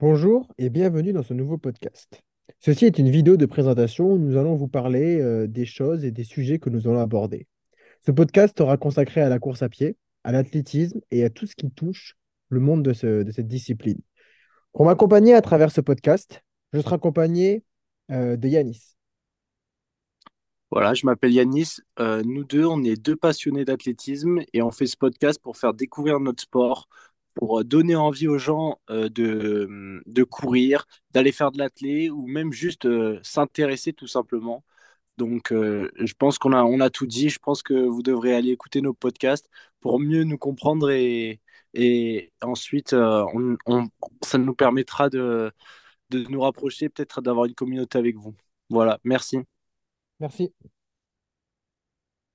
Bonjour et bienvenue dans ce nouveau podcast. Ceci est une vidéo de présentation où nous allons vous parler euh, des choses et des sujets que nous allons aborder. Ce podcast sera consacré à la course à pied, à l'athlétisme et à tout ce qui touche le monde de, ce- de cette discipline. Pour m'accompagner à travers ce podcast, je serai accompagné euh, de Yanis. Voilà, je m'appelle Yanis. Euh, nous deux, on est deux passionnés d'athlétisme et on fait ce podcast pour faire découvrir notre sport, pour euh, donner envie aux gens euh, de, de courir, d'aller faire de l'athlé ou même juste euh, s'intéresser tout simplement. Donc, je pense qu'on a, on a tout dit. Je pense que vous devrez aller écouter nos podcasts pour mieux nous comprendre et, et ensuite, ça nous permettra de, de nous rapprocher, peut-être d'avoir une communauté avec vous. Voilà, merci. Merci.